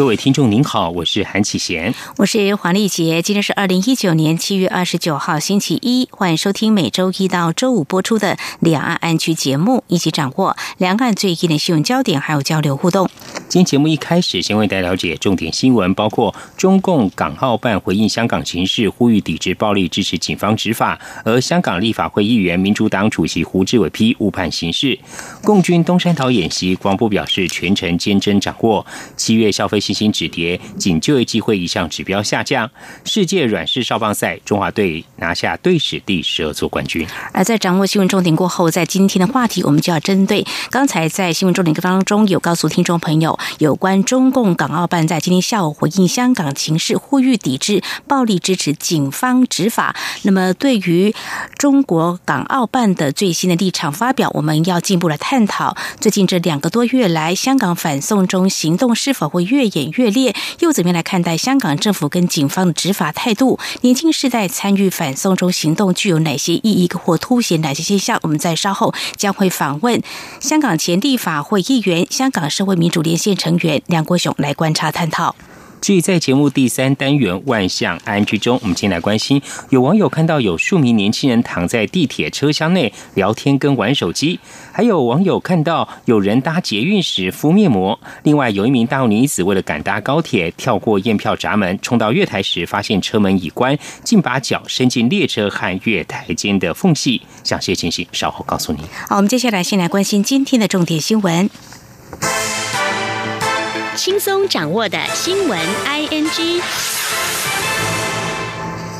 各位听众您好，我是韩启贤，我是黄丽杰。今天是二零一九年七月二十九号星期一，欢迎收听每周一到周五播出的两岸安居节目，一起掌握两岸最近的新闻焦点，还有交流互动。今天节目一开始，先为大家了解重点新闻，包括中共港澳办回应香港形势，呼吁抵制暴力，支持警方执法；而香港立法会议员、民主党主席胡志伟批误判形势。共军东山岛演习，国防部表示全程坚贞掌握。七月消费。信心止跌，仅就业机会一项指标下降。世界软式少棒赛，中华队拿下队史第十二座冠军。而在掌握新闻重点过后，在今天的话题，我们就要针对刚才在新闻重点当中有告诉听众朋友，有关中共港澳办在今天下午回应香港情势，呼吁抵制暴力，支持警方执法。那么，对于中国港澳办的最新的立场发表，我们要进一步来探讨。最近这两个多月来，香港反送中行动是否会越演？越烈，又怎么样来看待香港政府跟警方的执法态度？年轻世代参与反送中行动具有哪些意义或凸显哪些现象？我们在稍后将会访问香港前立法会议员、香港社会民主连线成员梁国雄来观察探讨。至于在节目第三单元万象安居中，我们先来关心，有网友看到有数名年轻人躺在地铁车厢内聊天跟玩手机，还有网友看到有人搭捷运时敷面膜。另外，有一名大陆女子为了赶搭高铁，跳过验票闸门，冲到月台时发现车门已关，竟把脚伸进列车和月台间的缝隙。详细情形稍后告诉你。好，我们接下来先来关心今天的重点新闻。轻松掌握的新闻，I N G。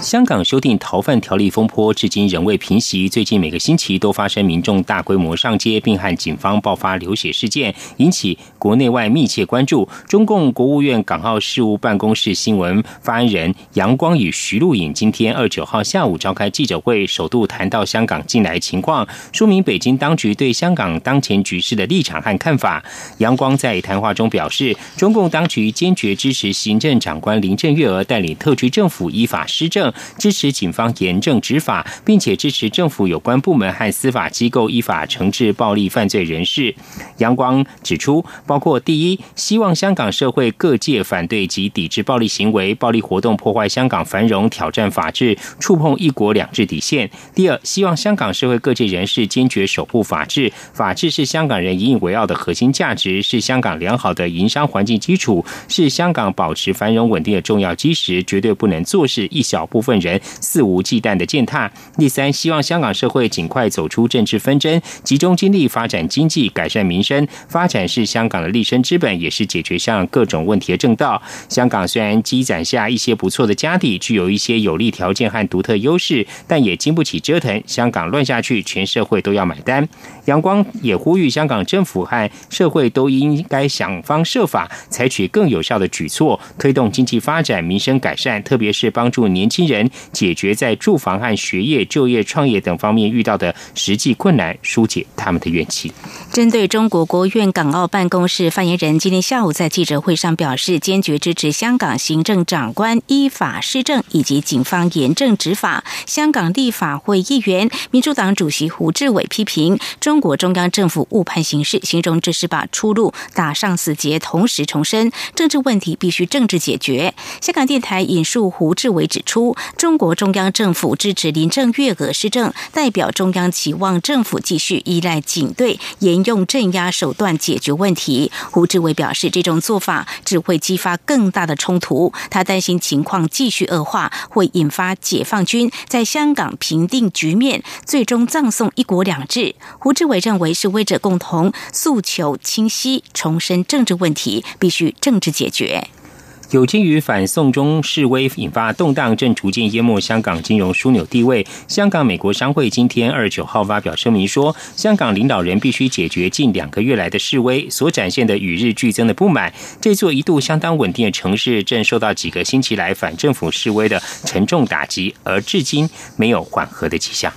香港修订逃犯条例风波至今仍未平息，最近每个星期都发生民众大规模上街，并和警方爆发流血事件，引起国内外密切关注。中共国务院港澳事务办公室新闻发言人杨光与徐露颖今天二九号下午召开记者会，首度谈到香港近来情况，说明北京当局对香港当前局势的立场和看法。杨光在谈话中表示，中共当局坚决支持行政长官林郑月娥带领特区政府依法施政。支持警方严正执法，并且支持政府有关部门和司法机构依法惩治暴力犯罪人士。杨光指出，包括第一，希望香港社会各界反对及抵制暴力行为、暴力活动，破坏香港繁荣，挑战法治，触碰一国两制底线；第二，希望香港社会各界人士坚决守护法治，法治是香港人引以为傲的核心价值，是香港良好的营商环境基础，是香港保持繁荣稳定的重要基石，绝对不能坐视一小步部分。人肆无忌惮的践踏。第三，希望香港社会尽快走出政治纷争，集中精力发展经济、改善民生。发展是香港的立身之本，也是解决香港各种问题的正道。香港虽然积攒下一些不错的家底，具有一些有利条件和独特优势，但也经不起折腾。香港乱下去，全社会都要买单。阳光也呼吁香港政府和社会都应该想方设法，采取更有效的举措，推动经济发展、民生改善，特别是帮助年轻。人解决在住房和学业、就业、创业等方面遇到的实际困难，疏解他们的怨气。针对中国国务院港澳办公室发言人今天下午在记者会上表示，坚决支持香港行政长官依法施政以及警方严正执法。香港立法会议员、民主党主席胡志伟批评中国中央政府误判形势，形容这是把出路打上死结，同时重申政治问题必须政治解决。香港电台引述胡志伟指出。中国中央政府支持林郑月娥施政，代表中央期望政府继续依赖警队严，用镇压手段解决问题。胡志伟表示，这种做法只会激发更大的冲突，他担心情况继续恶化，会引发解放军在香港平定局面，最终葬送一国两制。胡志伟认为，示威者共同诉求清晰，重申政治问题必须政治解决。有鉴于反送中示威引发动荡，正逐渐淹没香港金融枢纽地位。香港美国商会今天二十九号发表声明说，香港领导人必须解决近两个月来的示威所展现的与日俱增的不满。这座一度相当稳定的城市，正受到几个星期来反政府示威的沉重打击，而至今没有缓和的迹象。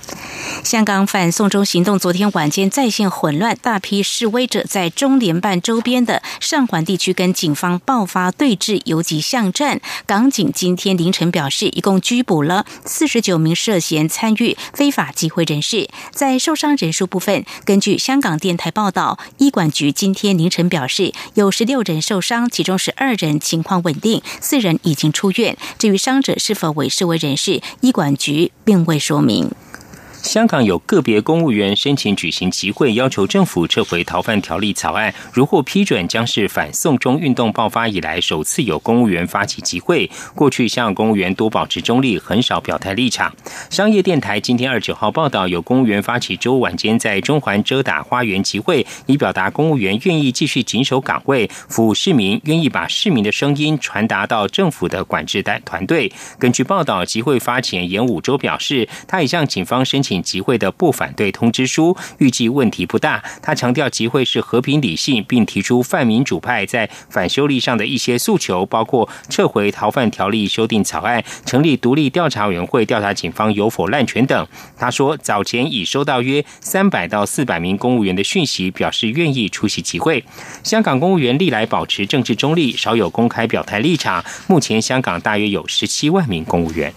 香港反送中行动昨天晚间再现混乱，大批示威者在中联办周边的上环地区跟警方爆发对峙，游及巷战。港警今天凌晨表示，一共拘捕了四十九名涉嫌参与非法集会人士。在受伤人数部分，根据香港电台报道，医管局今天凌晨表示，有十六人受伤，其中十二人情况稳定，四人已经出院。至于伤者是否为示威人士，医管局并未说明。香港有个别公务员申请举行集会，要求政府撤回逃犯条例草案。如获批准，将是反送中运动爆发以来首次有公务员发起集会。过去香港公务员多保持中立，很少表态立场。商业电台今天二九号报道，有公务员发起周晚间在中环遮打花园集会，以表达公务员愿意继续紧守岗位，服务市民，愿意把市民的声音传达到政府的管制单团队。根据报道，集会发起人严武洲表示，他已向警方申请。集会的不反对通知书，预计问题不大。他强调集会是和平理性，并提出泛民主派在反修例上的一些诉求，包括撤回逃犯条例修订草案、成立独立调查委员会调查警方有否滥权等。他说，早前已收到约三百到四百名公务员的讯息，表示愿意出席集会。香港公务员历来保持政治中立，少有公开表态立场。目前香港大约有十七万名公务员。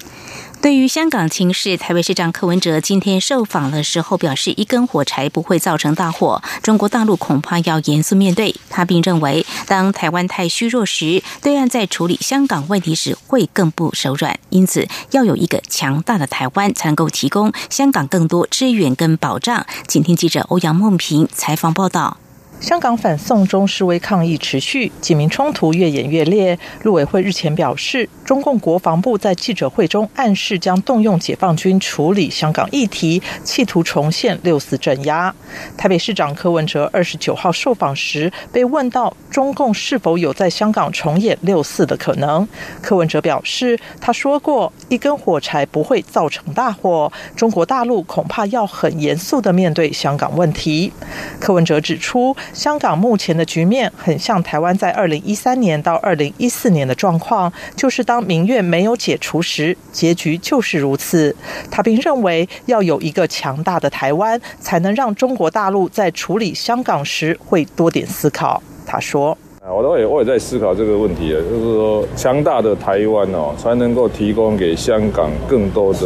对于香港情势，台北市长柯文哲今天受访的时候表示，一根火柴不会造成大火，中国大陆恐怕要严肃面对。他并认为，当台湾太虚弱时，对岸在处理香港问题时会更不手软。因此，要有一个强大的台湾，才能够提供香港更多支援跟保障。请听记者欧阳梦平采访报道。香港反送中示威抗议持续，警民冲突越演越烈。陆委会日前表示，中共国防部在记者会中暗示将动用解放军处理香港议题，企图重现六四镇压。台北市长柯文哲二十九号受访时被问到中共是否有在香港重演六四的可能，柯文哲表示，他说过一根火柴不会造成大火，中国大陆恐怕要很严肃的面对香港问题。柯文哲指出。香港目前的局面很像台湾在二零一三年到二零一四年的状况，就是当民怨没有解除时，结局就是如此。他并认为，要有一个强大的台湾，才能让中国大陆在处理香港时会多点思考。他说：“，我都也我也在思考这个问题啊，就是说，强大的台湾哦，才能够提供给香港更多的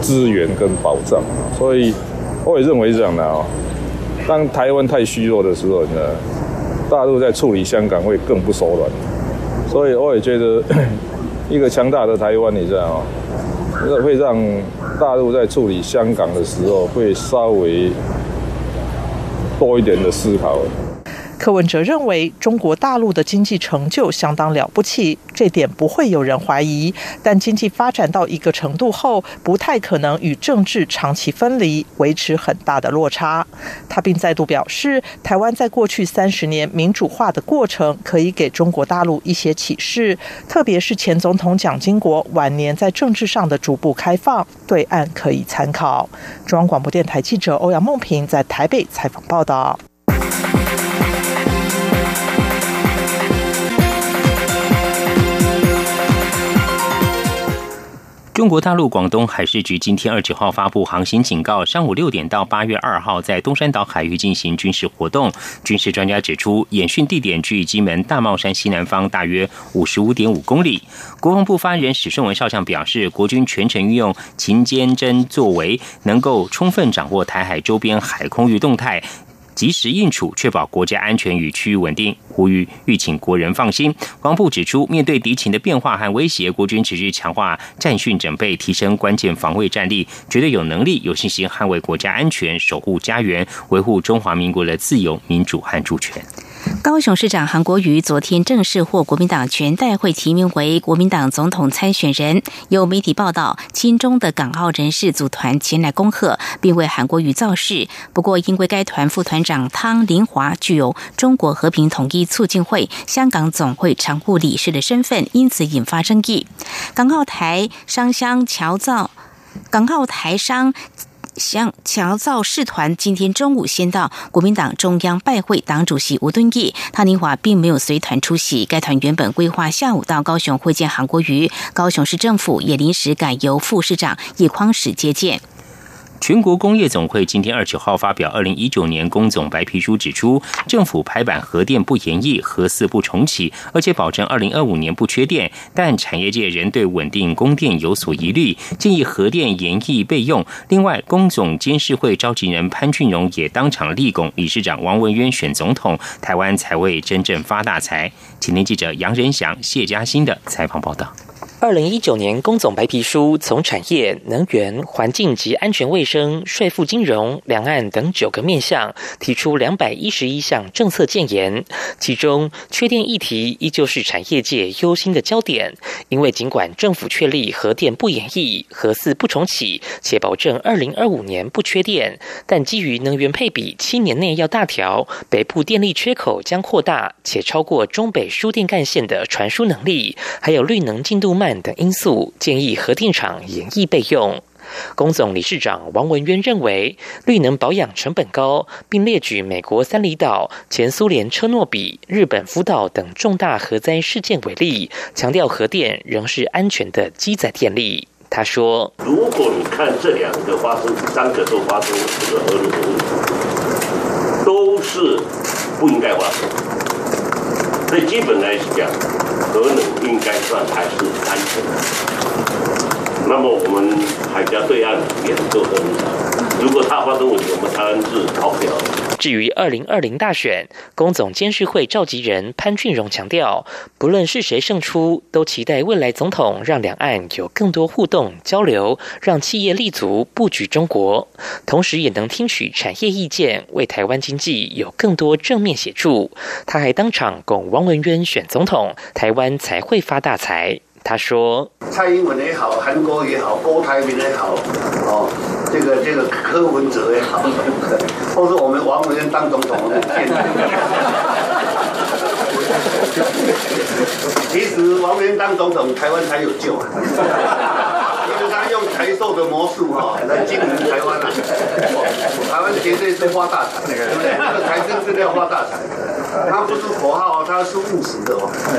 资源跟保障。所以，我也认为这样的哦。”当台湾太虚弱的时候呢，大陆在处理香港会更不手软，所以我也觉得 一个强大的台湾，你知道吗？这会让大陆在处理香港的时候会稍微多一点的思考。柯文哲认为，中国大陆的经济成就相当了不起，这点不会有人怀疑。但经济发展到一个程度后，不太可能与政治长期分离，维持很大的落差。他并再度表示，台湾在过去三十年民主化的过程，可以给中国大陆一些启示，特别是前总统蒋经国晚年在政治上的逐步开放，对岸可以参考。中央广播电台记者欧阳梦平在台北采访报道。中国大陆广东海事局今天二九号发布航行警告，上午六点到八月二号在东山岛海域进行军事活动。军事专家指出，演训地点距金门大帽山西南方大约五十五点五公里。国防部发言人史顺文少将表示，国军全程运用勤监侦作为，能够充分掌握台海周边海空域动态。及时应处，确保国家安全与区域稳定，呼吁欲请国人放心。国防部指出，面对敌情的变化和威胁，国军持续强化战训准备，提升关键防卫战力，绝对有能力、有信心捍卫国家安全，守护家园，维护中华民国的自由、民主和主权。高雄市长韩国瑜昨天正式获国民党全代会提名为国民党总统参选人。有媒体报道，亲中的港澳人士组团前来恭贺，并为韩国瑜造势。不过，因为该团副团长汤林华具有中国和平统一促进会香港总会常务理事的身份，因此引发争议。港澳台商乡侨造，港澳台商。向乔造使团今天中午先到国民党中央拜会党主席吴敦义，汤宁华并没有随团出席。该团原本规划下午到高雄会见韩国瑜，高雄市政府也临时改由副市长叶匡时接见。全国工业总会今天二九号发表二零一九年工总白皮书，指出政府拍板核电不延役、核四不重启，而且保证二零二五年不缺电，但产业界仍对稳定供电有所疑虑，建议核电延役备用。另外，工总监事会召集人潘俊荣也当场立功，理事长王文渊选总统，台湾才会真正发大财。请听记者杨仁祥、谢嘉欣的采访报道。二零一九年工总白皮书从产业、能源、环境及安全卫生、税负金融、两岸等九个面向，提出两百一十一项政策建言。其中，缺电议题依旧是产业界忧心的焦点。因为尽管政府确立核电不演绎、核四不重启，且保证二零二五年不缺电，但基于能源配比七年内要大调，北部电力缺口将扩大，且超过中北输电干线的传输能力，还有绿能进度慢。等因素，建议核电厂延役备用。工总理事长王文渊认为，绿能保养成本高，并列举美国三里岛、前苏联车诺比、日本福岛等重大核灾事件为例，强调核电仍是安全的机载电力。他说：“如果你看这两个发生，三个都发生这个核能问题，都是不应该发生。所以基本来讲。”核能应该算还是安全的。那么我们海峡对岸也做核能，如果他发生问题，我们台湾是逃不了。至于二零二零大选，工总监事会召集人潘俊荣强调，不论是谁胜出，都期待未来总统让两岸有更多互动交流，让企业立足布局中国，同时也能听取产业意见，为台湾经济有更多正面协助。他还当场拱汪文渊选总统，台湾才会发大财。他说：“蔡英文也好，韩国也好，郭台铭也好，哦。”这个这个柯文哲也好，或是我们王文渊当总统，其实王文渊当总统，台湾才有救，啊台塑的魔术哈来经营台湾啊，台湾绝对是发大财，对不对？这个财政是要发大财。他不是口号，他是务实的。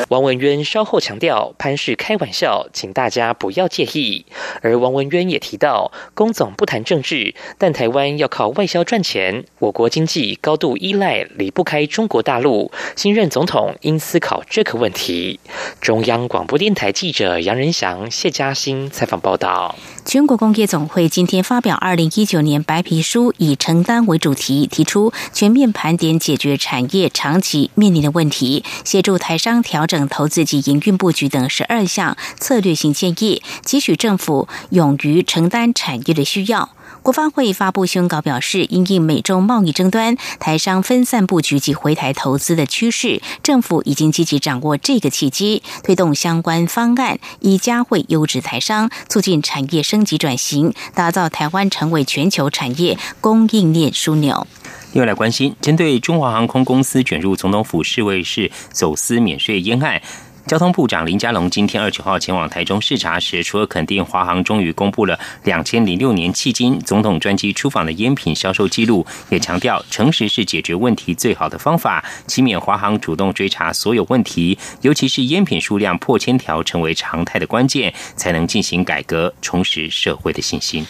王文渊稍后强调，潘氏开玩笑，请大家不要介意。而王文渊也提到，龚总不谈政治，但台湾要靠外销赚钱，我国经济高度依赖，离不开中国大陆。新任总统应思考这个问题。中央广播电台记者杨仁祥、谢嘉欣采访报道。全国工业总会今天发表二零一九年白皮书，以承担为主题，提出全面盘点解决产业长期面临的问题，协助台商调整投资及营运布局等十二项策略性建议，期许政府勇于承担产业的需要。国发会发布宣告表示，因应美中贸易争端、台商分散布局及回台投资的趋势，政府已经积极掌握这个契机，推动相关方案，以加惠优质台商，促进产业升级转型，打造台湾成为全球产业供应链枢纽。又来关心，针对中华航空公司卷入总统府侍卫室走私免税烟案。交通部长林佳龙今天二九号前往台中视察时，除了肯定华航终于公布了两千零六年迄今总统专机出访的烟品销售记录，也强调诚实是解决问题最好的方法，期勉华航主动追查所有问题，尤其是烟品数量破千条成为常态的关键，才能进行改革，重拾社会的信心。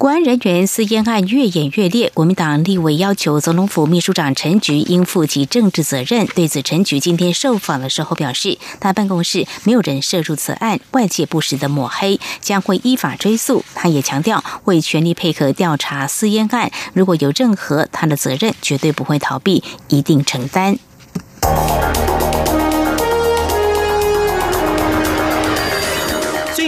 国安人员私烟案越演越烈，国民党立委要求总统府秘书长陈菊应负起政治责任。对此，陈菊今天受访的时候表示，他办公室没有人涉入此案，外界不实的抹黑将会依法追诉。他也强调会全力配合调查私烟案，如果有任何他的责任，绝对不会逃避，一定承担。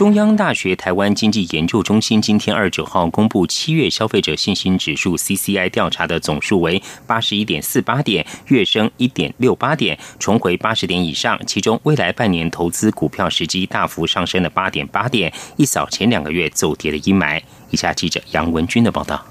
中央大学台湾经济研究中心今天二十九号公布七月消费者信心指数 CCI 调查的总数为八十一点四八点，月升一点六八点，重回八十点以上。其中未来半年投资股票时机大幅上升了八点八点，一扫前两个月走跌的阴霾。以下记者杨文军的报道。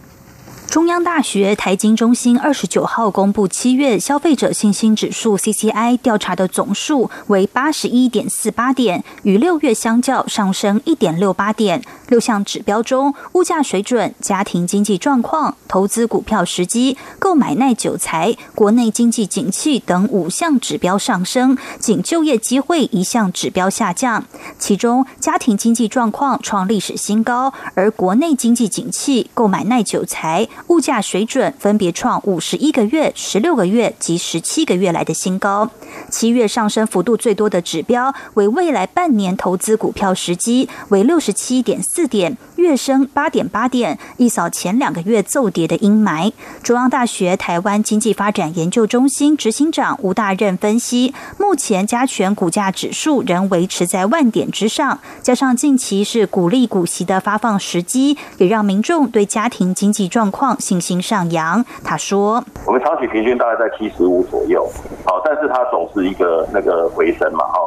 中央大学台经中心二十九号公布七月消费者信心指数 （CCI） 调查的总数为八十一点四八点，与六月相较上升一点六八点。六项指标中，物价水准、家庭经济状况、投资股票时机、购买耐久财、国内经济景气等五项指标上升，仅就业机会一项指标下降。其中，家庭经济状况创历史新高，而国内经济景气、购买耐久财。物价水准分别创五十一个月、十六个月及十七个月来的新高。七月上升幅度最多的指标为未来半年投资股票时机，为六十七点四点，月升八点八点，一扫前两个月骤跌的阴霾。中央大学台湾经济发展研究中心执行长吴大任分析，目前加权股价指数仍维持在万点之上，加上近期是鼓励股息的发放时机，也让民众对家庭经济状况。信心上扬，他说：“我们长期平均大概在七十五左右，好，但是它总是一个那个回升嘛，哈。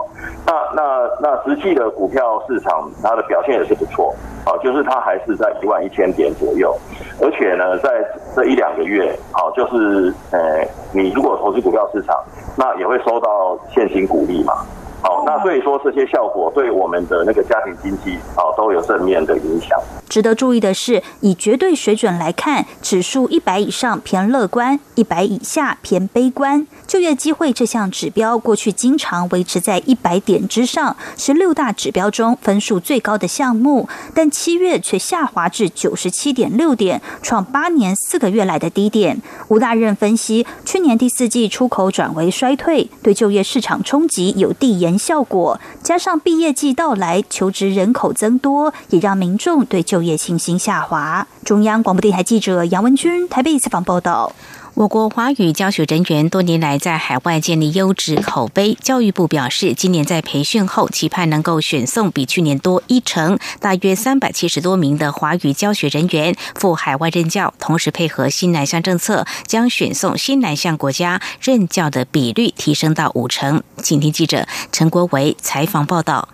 那那那实际的股票市场它的表现也是不错，啊，就是它还是在一万一千点左右，而且呢，在这一两个月，好，就是呃，你如果投资股票市场，那也会收到现金股利嘛。”好，那所以说这些效果对我们的那个家庭经济啊都有正面的影响。值得注意的是，以绝对水准来看，指数一百以上偏乐观，一百以下偏悲观。就业机会这项指标过去经常维持在一百点之上，是六大指标中分数最高的项目，但七月却下滑至九十七点六点，创八年四个月来的低点。吴大任分析，去年第四季出口转为衰退，对就业市场冲击有递延效果，加上毕业季到来，求职人口增多，也让民众对就业信心下滑。中央广播电台记者杨文军台北采访报道。我国华语教学人员多年来在海外建立优质口碑。教育部表示，今年在培训后，期盼能够选送比去年多一成，大约三百七十多名的华语教学人员赴海外任教。同时，配合新南向政策，将选送新南向国家任教的比率提升到五成。请听记者陈国维采访报道。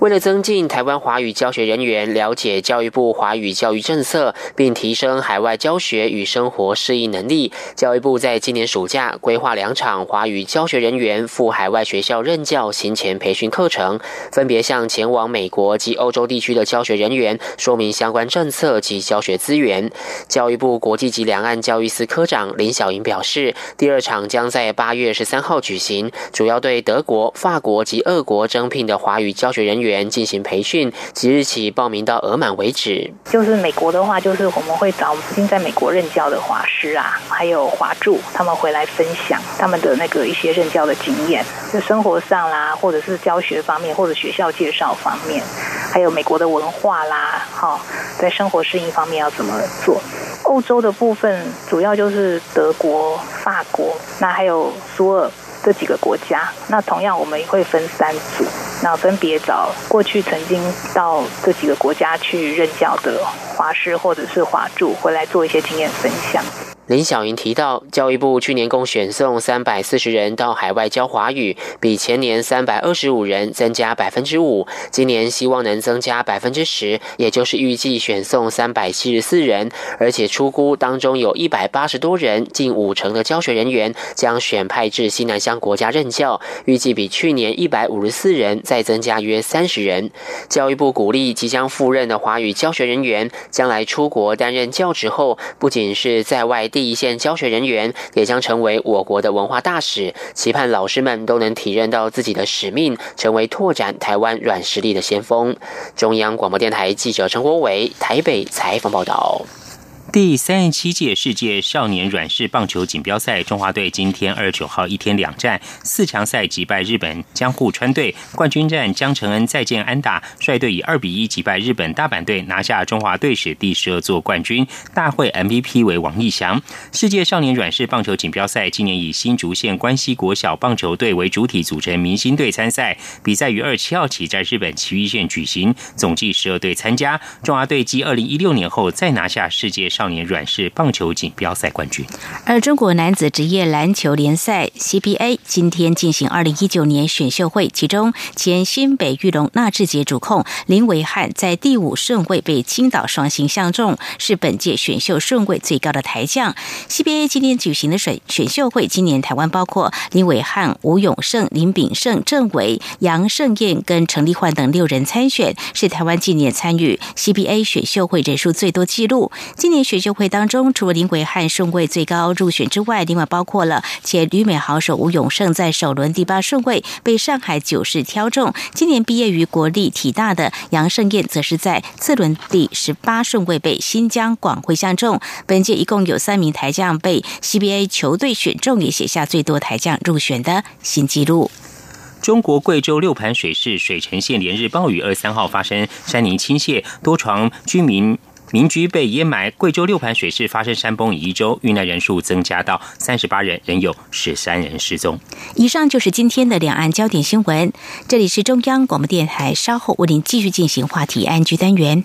为了增进台湾华语教学人员了解教育部华语教育政策，并提升海外教学与生活适应能力，教育部在今年暑假规划两场华语教学人员赴海外学校任教行前培训课程，分别向前往美国及欧洲地区的教学人员说明相关政策及教学资源。教育部国际及两岸教育司科长林小莹表示，第二场将在八月十三号举行，主要对德国、法国及俄国征聘的华语教学人员。员进行培训，即日起报名到额满为止。就是美国的话，就是我们会找我们曾经在美国任教的华师啊，还有华助，他们回来分享他们的那个一些任教的经验，就生活上啦，或者是教学方面，或者学校介绍方面，还有美国的文化啦，哈，在生活适应方面要怎么做？欧洲的部分主要就是德国、法国，那还有苏尔。这几个国家，那同样我们会分三组，那分别找过去曾经到这几个国家去任教的华师或者是华助回来做一些经验分享。林小莹提到，教育部去年共选送三百四十人到海外教华语，比前年三百二十五人增加百分之五。今年希望能增加百分之十，也就是预计选送三百七十四人，而且出估当中有一百八十多人，近五成的教学人员将选派至西南乡国家任教，预计比去年一百五十四人再增加约三十人。教育部鼓励即将赴任的华语教学人员，将来出国担任教职后，不仅是在外。第一线教学人员也将成为我国的文化大使，期盼老师们都能体认到自己的使命，成为拓展台湾软实力的先锋。中央广播电台记者陈国伟台北采访报道。第三十七届世界少年软式棒球锦标赛，中华队今天二十九号一天两战，四强赛击败日本江户川队，冠军战江承恩再见安打，率队以二比一击败日本大阪队，拿下中华队史第十二座冠军。大会 MVP 为王义祥。世界少年软式棒球锦标赛今年以新竹县关西国小棒球队为主体组成明星队参赛，比赛于二十七号起在日本崎玉县举行，总计十二队参加。中华队继二零一六年后再拿下世界少。少年软式棒球锦标赛冠军，而中国男子职业篮球联赛 CBA 今天进行二零一九年选秀会，其中前新北玉龙纳智捷主控林维汉在第五顺位被青岛双星相中，是本届选秀顺位最高的台将。CBA 今天举行的选选秀会，今年台湾包括林伟汉、吴永胜、林炳胜、郑伟、杨胜燕跟陈立焕等六人参选，是台湾今年参与 CBA 选秀会人数最多纪录。今年选选秀会当中，除了林伟汉顺位最高入选之外，另外包括了前旅美好手吴永胜在首轮第八顺位被上海九世挑中。今年毕业于国立体大的杨胜燕，则是在次轮第十八顺位被新疆广汇相中。本届一共有三名台将被 CBA 球队选中，也写下最多台将入选的新纪录。中国贵州六盘水市水城县连日暴雨，二三号发生山泥倾泻，多床居民。民居被淹埋，贵州六盘水市发生山崩，一周遇难人数增加到三十八人，仍有十三人失踪。以上就是今天的两岸焦点新闻，这里是中央广播电台，稍后为您继续进行话题安居单元。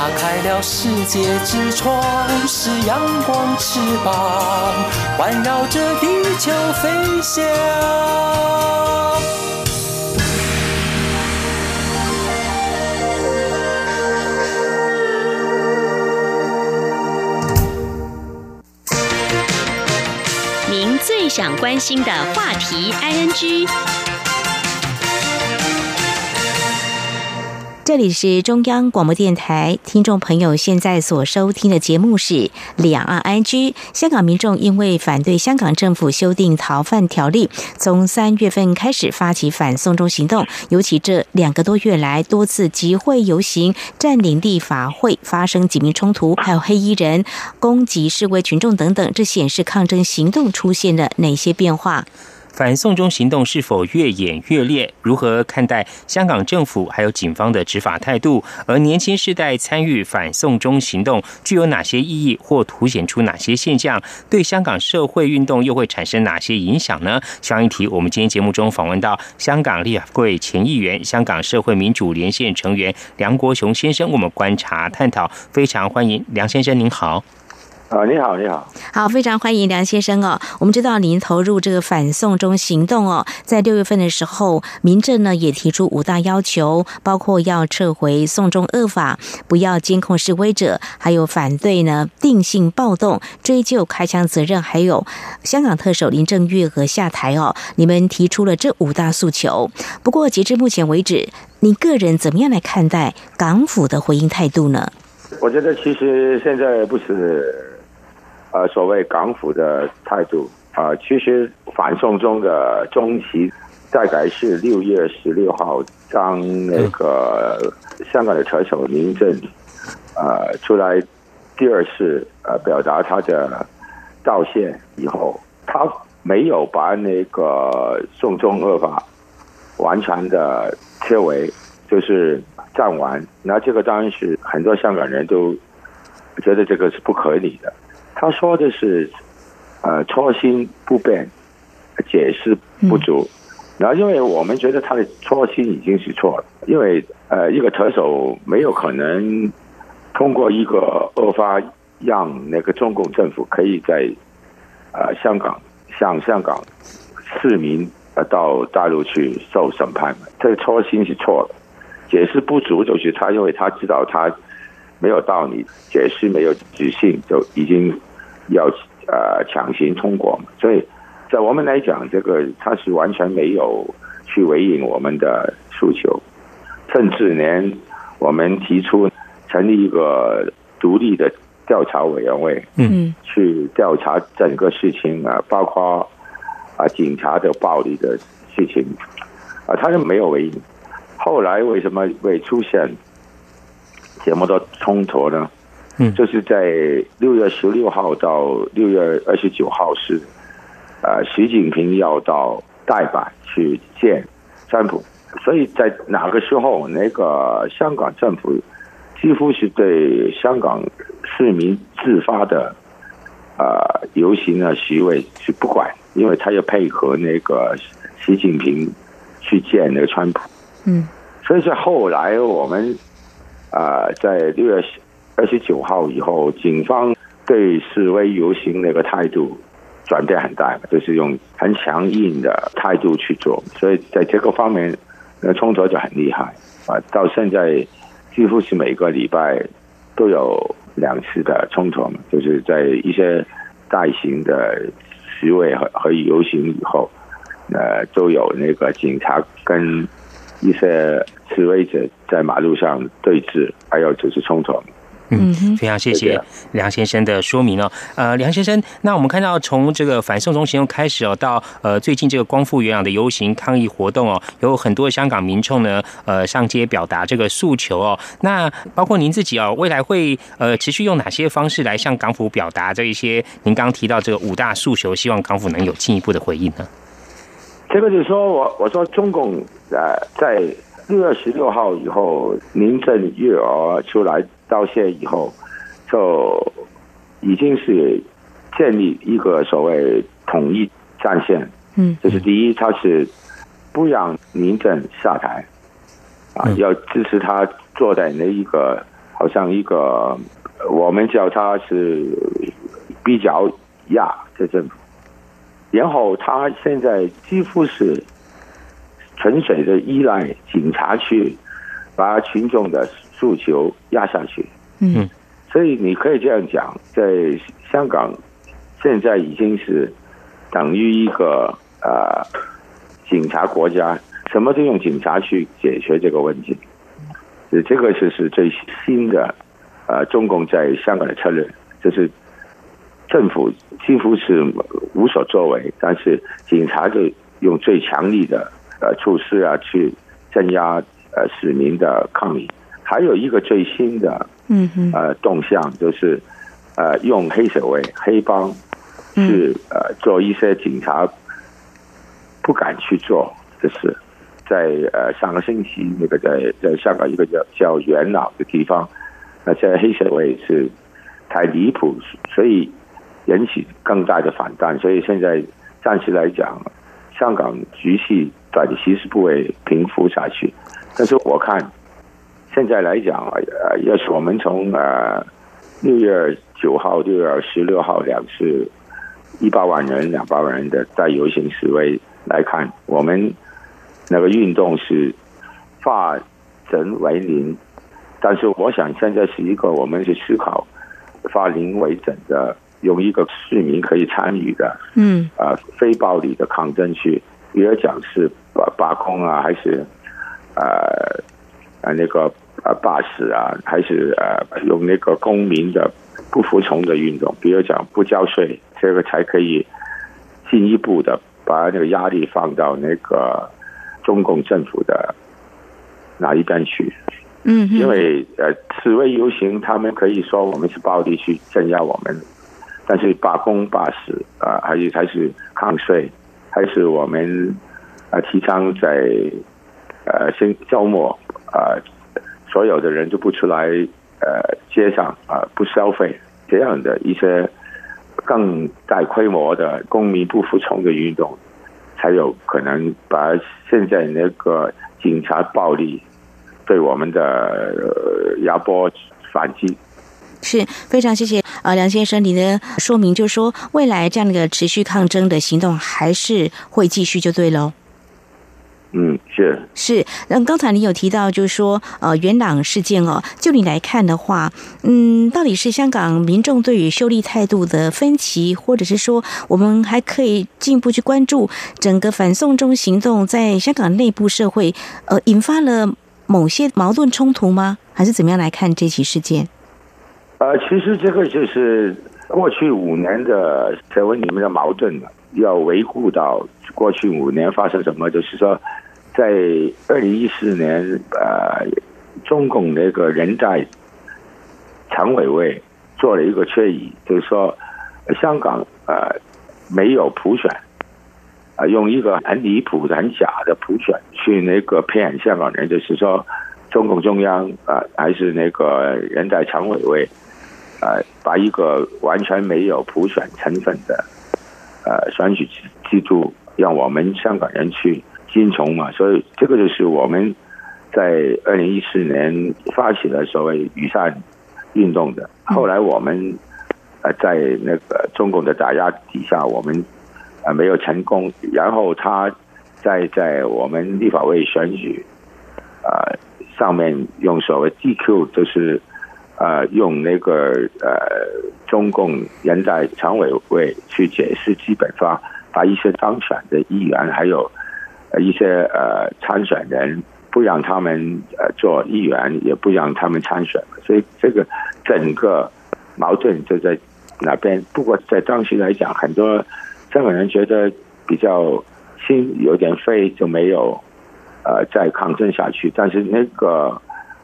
打开了世界之窗，是阳光翅膀，环绕着地球飞翔。您最想关心的话题，ING。这里是中央广播电台，听众朋友现在所收听的节目是《两岸安居》。香港民众因为反对香港政府修订逃犯条例，从三月份开始发起反送中行动，尤其这两个多月来多次集会游行、占领立法会，发生警民冲突，还有黑衣人攻击示威群众等等，这显示抗争行动出现了哪些变化？反送中行动是否越演越烈？如何看待香港政府还有警方的执法态度？而年轻世代参与反送中行动具有哪些意义，或凸显出哪些现象？对香港社会运动又会产生哪些影响呢？上一题，我们今天节目中访问到香港立法会前议员、香港社会民主连线成员梁国雄先生，我们观察探讨，非常欢迎梁先生，您好。啊，你好，你好，好，非常欢迎梁先生哦。我们知道您投入这个反送中行动哦，在六月份的时候，民政呢也提出五大要求，包括要撤回送中恶法，不要监控示威者，还有反对呢定性暴动，追究开枪责任，还有香港特首林郑月娥下台哦。你们提出了这五大诉求，不过截至目前为止，你个人怎么样来看待港府的回应态度呢？我觉得其实现在不是。呃，所谓港府的态度啊，其实反送中的中期大概是六月十六号，当那个香港的特首林郑呃出来第二次呃表达他的道歉以后，他没有把那个送中恶法完全的撤围，就是站完。那这个当然是很多香港人都觉得这个是不合理的。他说的是，呃，初心不变，解释不足。然后，因为我们觉得他的初心已经是错了，因为呃，一个特首没有可能通过一个恶法让那个中共政府可以在呃香港向香港市民呃到大陆去受审判，这个初心是错的，解释不足就是他因为他知道他没有道理，解释没有自信，就已经要呃强行通过嘛，所以。在我们来讲，这个他是完全没有去回应我们的诉求，甚至连我们提出成立一个独立的调查委员会，嗯，去调查整个事情啊，包括啊警察的暴力的事情啊，他是没有回应。后来为什么会出现这么多冲突呢？嗯，就是在六月十六号到六月二十九号是。呃，习近平要到代版去见川普，所以在哪个时候，那个香港政府几乎是对香港市民自发的呃游行啊、示威是不管，因为他要配合那个习近平去见那个川普。嗯，所以说后来我们啊，在六月二十九号以后，警方对示威游行那个态度。转变很大，就是用很强硬的态度去做，所以在这个方面，那冲突就很厉害啊！到现在几乎是每个礼拜都有两次的冲突，就是在一些大型的示威和和游行以后，呃，都有那个警察跟一些示威者在马路上对峙，还有就是冲突。嗯，非常谢谢梁先生的说明哦。呃，梁先生，那我们看到从这个反送中行动开始哦，到呃最近这个光复元朗的游行抗议活动哦，有很多香港民众呢呃上街表达这个诉求哦。那包括您自己哦，未来会呃持续用哪些方式来向港府表达这一些您刚刚提到这个五大诉求，希望港府能有进一步的回应呢？这个就是说我我说中共呃在六月十六号以后，林郑月娥出来。道歉以后，就已经是建立一个所谓统一战线。嗯，这是第一，他是不让民政下台，啊，要支持他坐在那一个好像一个我们叫他是比较亚的政府。然后他现在几乎是纯粹的依赖警察去把群众的。诉求压下去，嗯，所以你可以这样讲，在香港现在已经是等于一个呃警察国家，什么都用警察去解决这个问题，这个就是最新的呃中共在香港的策略，就是政府几乎是无所作为，但是警察就用最强力的呃措施啊去镇压呃市民的抗议。还有一个最新的，嗯哼，呃，动向就是，呃，用黑社会、黑帮，去呃做一些警察不敢去做的事。在呃上个星期，那个在在香港一个叫叫元朗的地方，那在黑社会是太离谱，所以引起更大的反弹。所以现在暂时来讲，香港局势短期是不会平复下去。但是我看。现在来讲，呃，要是我们从呃六月九号、六月十六号两次一百万人、两百万人的在游行示威来看，我们那个运动是化整为零，但是我想现在是一个我们去思考化零为整的，用一个市民可以参与的，嗯，啊，非暴力的抗争去，比如讲是罢罢工啊，还是呃。啊，那个啊，罢市啊，还是呃，用那个公民的不服从的运动，比如讲不交税，这个才可以进一步的把那个压力放到那个中共政府的哪一边去？嗯，因为呃，示威游行，他们可以说我们是暴力去镇压我们，但是罢工罢市啊，还是还是抗税，还是我们啊提倡在。呃，星周末啊，所有的人就不出来呃街上啊不消费，这样的一些更大规模的公民不服从的运动，才有可能把现在那个警察暴力对我们的压迫反击。是非常谢谢啊，梁先生，你的说明就是说，未来这样的持续抗争的行动还是会继续，就对喽。嗯，是是。那刚才你有提到，就是说，呃，元朗事件哦，就你来看的话，嗯，到底是香港民众对于修例态度的分歧，或者是说，我们还可以进一步去关注整个反送中行动在香港内部社会，呃，引发了某些矛盾冲突吗？还是怎么样来看这起事件？呃，其实这个就是过去五年的社会里面的矛盾，要维护到过去五年发生什么，就是说，在二零一四年，呃，中共那个人大常委会做了一个决议，就是说香港呃没有普选，啊，用一个很离谱的、很假的普选去那个骗香港人，就是说中共中央啊还是那个人大常委会。呃，把一个完全没有普选成分的呃选举制度，让我们香港人去遵从嘛，所以这个就是我们在二零一四年发起了所谓雨伞运动的。后来我们呃在那个中共的打压底下，我们呃没有成功。然后他在在我们立法会选举呃上面用所谓 DQ，就是。呃，用那个呃，中共人大常委会去解释基本法，把一些当选的议员，还有一些呃参选人，不让他们呃做议员，也不让他们参选。所以这个整个矛盾就在那边。不过在当时来讲，很多香港人觉得比较心有点废，就没有呃再抗争下去。但是那个。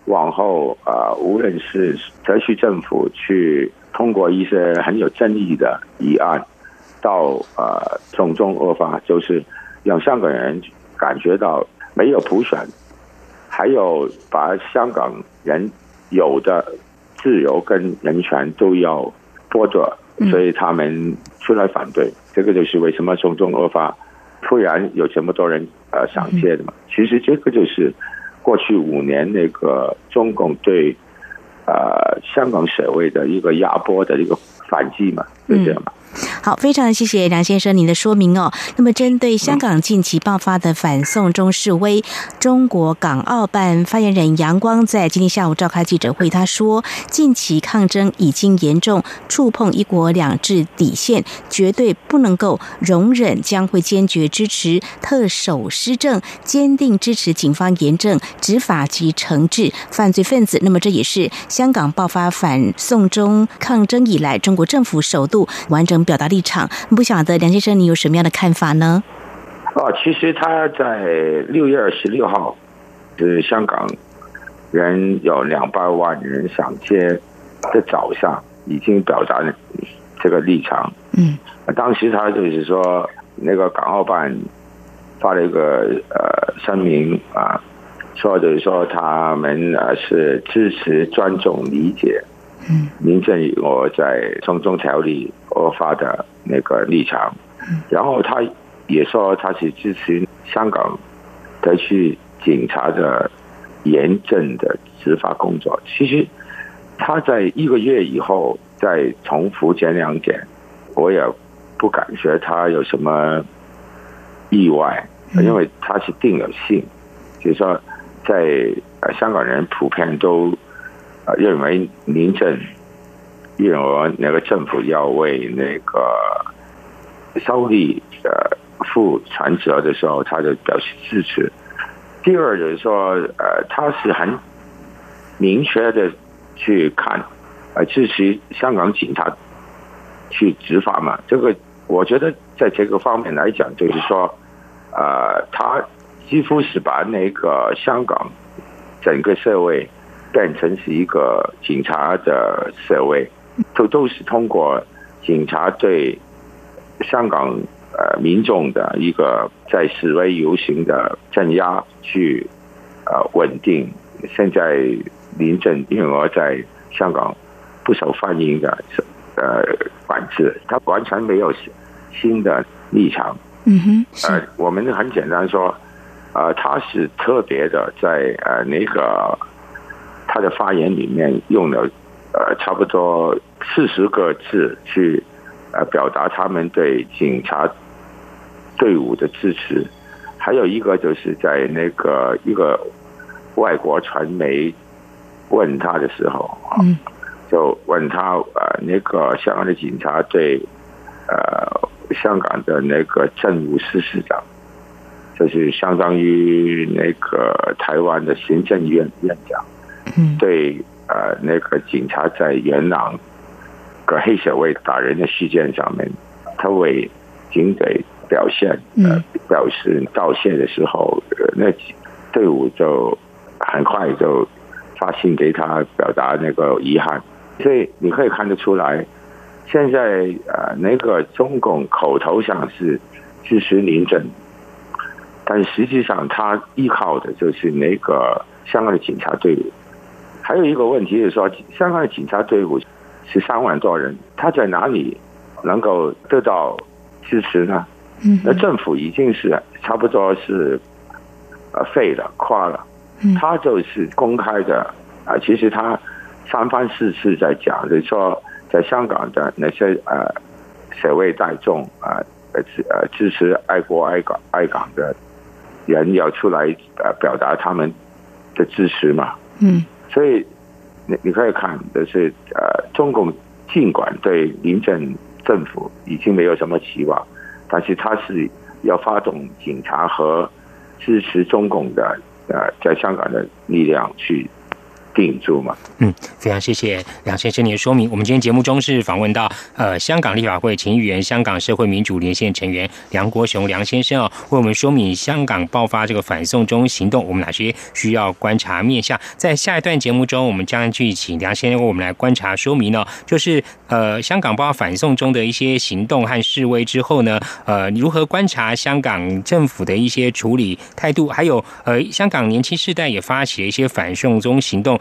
往后啊，无论是特区政府去通过一些很有争议的议案，到呃种种恶法，就是让香港人感觉到没有普选，还有把香港人有的自由跟人权都要剥夺，所以他们出来反对。这个就是为什么从中恶发突然有这么多人呃上街的嘛。其实这个就是。过去五年，那个中共对呃香港社会的一个压迫的一个反击嘛，就这样嘛。好，非常谢谢梁先生您的说明哦。那么，针对香港近期爆发的反送中示威，中国港澳办发言人杨光在今天下午召开记者会，他说，近期抗争已经严重触碰一国两制底线，绝对不能够容忍，将会坚决支持特首施政，坚定支持警方严正执法及惩治犯罪分子。那么，这也是香港爆发反送中抗争以来，中国政府首度完整。表达立场，不晓得梁先生，你有什么样的看法呢？哦，其实他在六月二十六号，就是香港人有两百万人上街的早上，已经表达了这个立场。嗯，当时他就是说，那个港澳办发了一个呃声明啊，说就是说他们呃是支持、尊重、理解。嗯，民政我在从中条例而发的那个立场，然后他也说他是支持香港的去警察的严正的执法工作。其实他在一个月以后再重复这两点，我也不感觉他有什么意外，因为他是定了性，就是说在香港人普遍都。呃，认为民政，因为那个政府要为那个收利呃负全责的时候，他就表示支持。第二就是说，呃，他是很明确的去看，呃，支持香港警察去执法嘛。这个我觉得在这个方面来讲，就是说，呃，他几乎是把那个香港整个社会。变成是一个警察的社会，都都是通过警察对香港呃民众的一个在示威游行的镇压，去呃稳定。现在林郑月娥在香港不受欢迎的呃管制，他完全没有新的立场。嗯哼，呃，我们很简单说，呃，他是特别的在呃那个他的发言里面用了呃差不多四十个字去呃表达他们对警察队伍的支持，还有一个就是在那个一个外国传媒问他的时候啊，就问他呃那个香港的警察对呃。香港的那个政务司司长，就是相当于那个台湾的行政院院长，对呃那个警察在元朗个黑社会打人的事件上面，他为警匪表现呃表示道歉的时候，那队伍就很快就发信给他表达那个遗憾，所以你可以看得出来。现在呃，那个中共口头上是支持林郑，但实际上他依靠的就是那个香港的警察队伍。还有一个问题是说，香港的警察队伍是三万多人，他在哪里能够得到支持呢？那政府已经是差不多是呃废了、垮了。他就是公开的啊，其实他三番四次在讲，就是说。在香港的那些呃社会大众啊呃支呃支持爱国爱港爱港的人要出来呃表达他们的支持嘛，嗯，所以你你可以看就是呃中共尽管对民阵政府已经没有什么期望，但是他是要发动警察和支持中共的呃在香港的力量去。定住嘛？嗯，非常谢谢梁先生您的说明。我们今天节目中是访问到呃香港立法会前议员、香港社会民主连线成员梁国雄梁先生哦，为我们说明香港爆发这个反送中行动，我们哪些需要观察面向。在下一段节目中，我们将去请梁先生为我们来观察说明呢，就是呃香港爆发反送中的一些行动和示威之后呢，呃如何观察香港政府的一些处理态度，还有呃香港年轻世代也发起了一些反送中行动。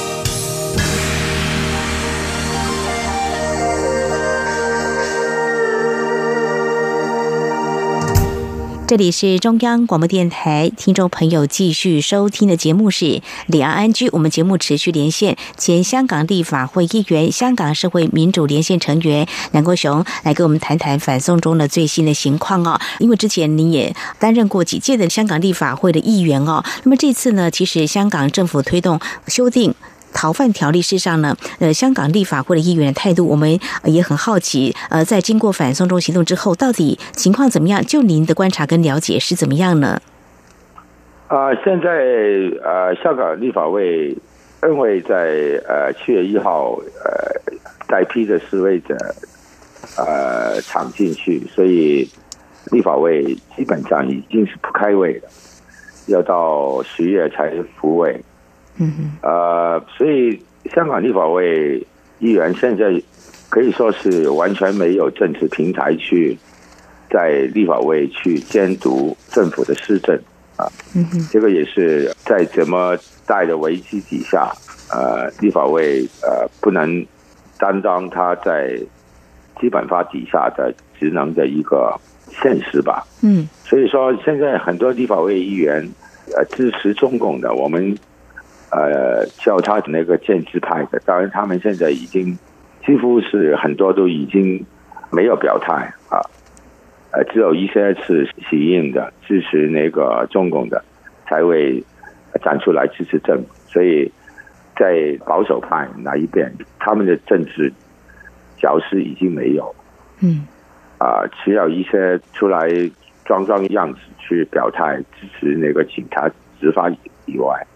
这里是中央广播电台，听众朋友继续收听的节目是《李安安居》。我们节目持续连线前香港立法会议员、香港社会民主连线成员梁国雄，来跟我们谈谈反送中的最新的情况哦。因为之前你也担任过几届的香港立法会的议员哦，那么这次呢，其实香港政府推动修订。逃犯条例事上呢，呃，香港立法会的议员态度，我们也很好奇。呃，在经过反送中行动之后，到底情况怎么样？就您的观察跟了解是怎么样呢？啊，现在呃，香港立法会因为在呃七月一号呃大批的示威者呃闯进去，所以立法会基本上已经是不开会了，要到十月才复会。嗯呃，所以香港立法会议员现在可以说是完全没有政治平台去在立法会去监督政府的施政啊。嗯哼，这个也是在怎么大的危机底下，呃，立法会呃不能担当他在基本法底下的职能的一个现实吧。嗯，所以说现在很多立法会议员呃支持中共的，我们呃叫他的那个建制派的，当然他们现在已经几乎是很多都已经。没有表态啊，呃，只有一些是喜应的支持那个中共的，才会站出来支持政府。所以在保守派那一边，他们的政治角色已经没有。嗯，啊，只有一些出来装装样子去表态支持那个警察执法以外，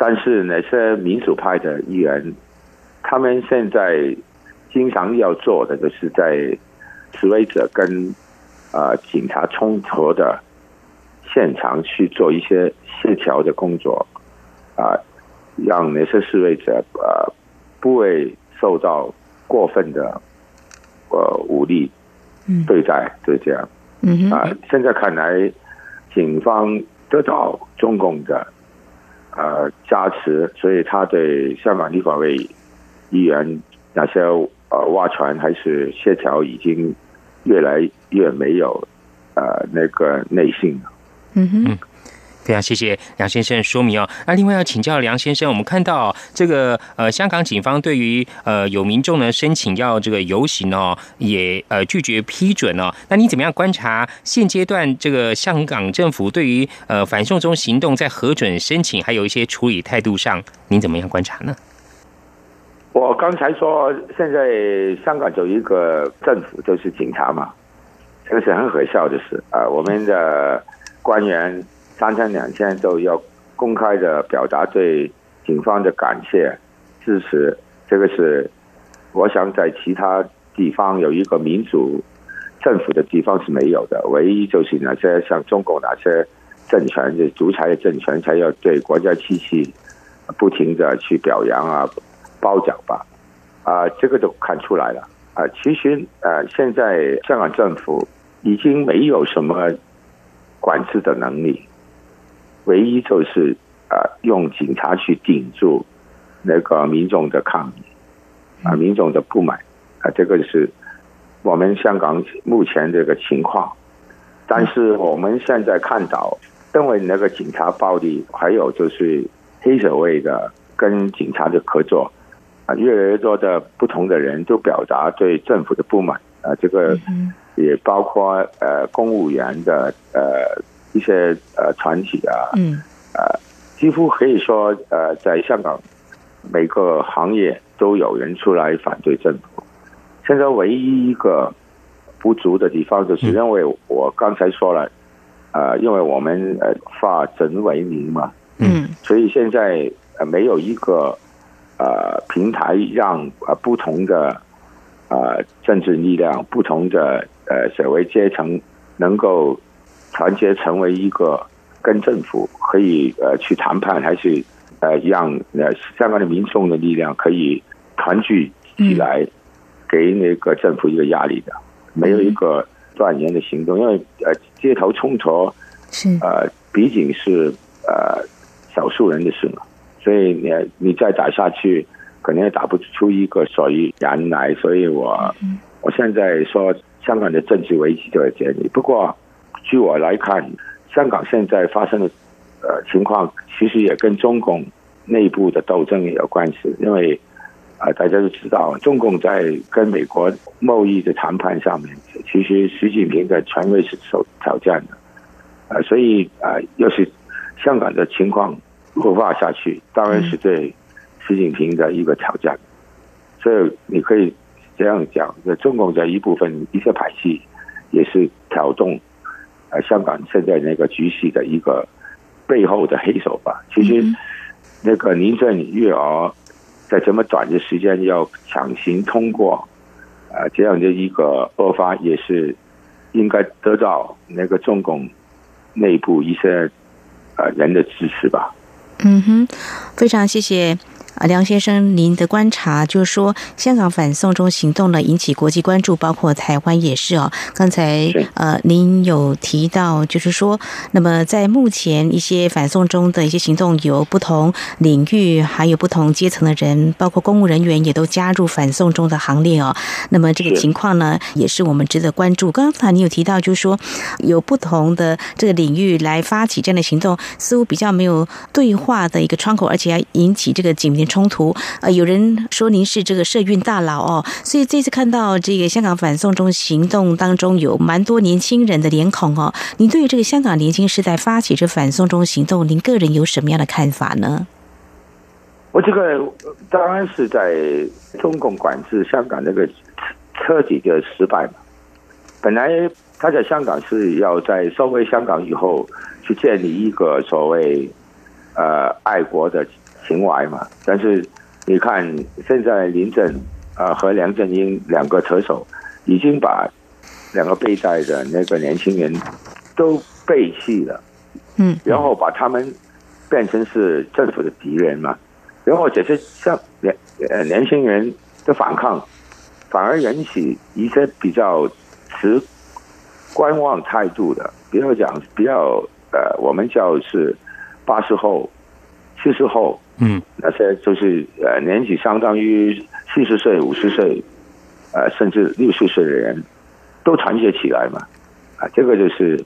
但是那些民主派的议员，他们现在经常要做的就是在。示威者跟啊警察冲突的现场去做一些协调的工作，啊，让那些示威者呃不会受到过分的呃武力对待，就这样。嗯啊，现在看来，警方得到中共的呃加持，所以他对香港立法会议员那些。呃，挖船还是协调已经越来越没有呃那个内心了。嗯哼，非常谢谢梁先生说明哦。那另外要请教梁先生，我们看到这个呃香港警方对于呃有民众呢申请要这个游行哦，也呃拒绝批准哦。那你怎么样观察现阶段这个香港政府对于呃反送中行动在核准申请还有一些处理态度上，您怎么样观察呢？我刚才说，现在香港有一个政府就是警察嘛，这个是很可笑的事啊。我们的官员三天两天都要公开的表达对警方的感谢支持，这个是我想在其他地方有一个民主政府的地方是没有的。唯一就是那些像中国那些政权的独裁的政权，才要对国家机器不停的去表扬啊。褒奖吧，啊，这个都看出来了啊。其实呃，现在香港政府已经没有什么管制的能力，唯一就是啊，用警察去顶住那个民众的抗议啊，民众的不满啊，这个是我们香港目前这个情况。但是我们现在看到，因为那个警察暴力，还有就是黑社会的跟警察的合作。越来越多的不同的人都表达对政府的不满啊，这个也包括呃公务员的呃一些呃团体啊，嗯，呃，几乎可以说呃，在香港每个行业都有人出来反对政府。现在唯一一个不足的地方，就是因为我刚才说了，呃，因为我们呃化整为零嘛，嗯，所以现在呃没有一个。呃，平台让呃不同的呃政治力量、不同的呃社会阶层能够团结成为一个跟政府可以呃去谈判，还是呃让呃香港的民众的力量可以团聚起来，给那个政府一个压力的，没有一个断言的行动，因为呃街头冲突是呃毕竟是呃少数人的事嘛。所以你你再打下去，可能也打不出一个所以然来。所以我我现在说，香港的政治危机就在这里。不过，据我来看，香港现在发生的呃情况，其实也跟中共内部的斗争也有关系。因为啊，大家都知道，中共在跟美国贸易的谈判上面，其实习近平的权威是受挑战的。啊，所以啊，要是香港的情况。恶化下去，当然是对习近平的一个挑战。所以你可以这样讲，中共的一部分一些派系也是挑动呃香港现在那个局势的一个背后的黑手吧。其实那个林郑月娥在这么短的时间要强行通过啊这样的一个恶发，也是应该得到那个中共内部一些呃人的支持吧。嗯哼，非常谢谢啊，梁先生，您的观察就是说，香港反送中行动呢引起国际关注，包括台湾也是哦。刚才呃，您有提到，就是说，那么在目前一些反送中的一些行动，有不同领域，还有不同阶层的人，包括公务人员也都加入反送中的行列哦。那么这个情况呢，也是我们值得关注。刚才你有提到，就是说有不同的这个领域来发起这样的行动，似乎比较没有对话的一个窗口，而且要引起这个警冲突。呃，有人说您是这个社运大佬哦，所以这次看到这个香港反送中行动当中有蛮多年轻人的脸孔哦，您对于这个香港年轻时代发起这反送中行动，您个人有什么样的看法呢？我这个当然是在中共管制香港那个彻底的失败嘛。本来他在香港是要在收回香港以后，去建立一个所谓呃爱国的情怀嘛。但是你看现在林郑啊和梁振英两个特首已经把两个被带的那个年轻人都背弃了，嗯，然后把他们变成是政府的敌人嘛。然后这些像年呃年轻人的反抗，反而引起一些比较持观望态度的，比较讲比较呃，我们叫是八十后、七十后，嗯，那些就是呃年纪相当于四十岁、五十岁，呃甚至六十岁的人，都团结起来嘛，啊，这个就是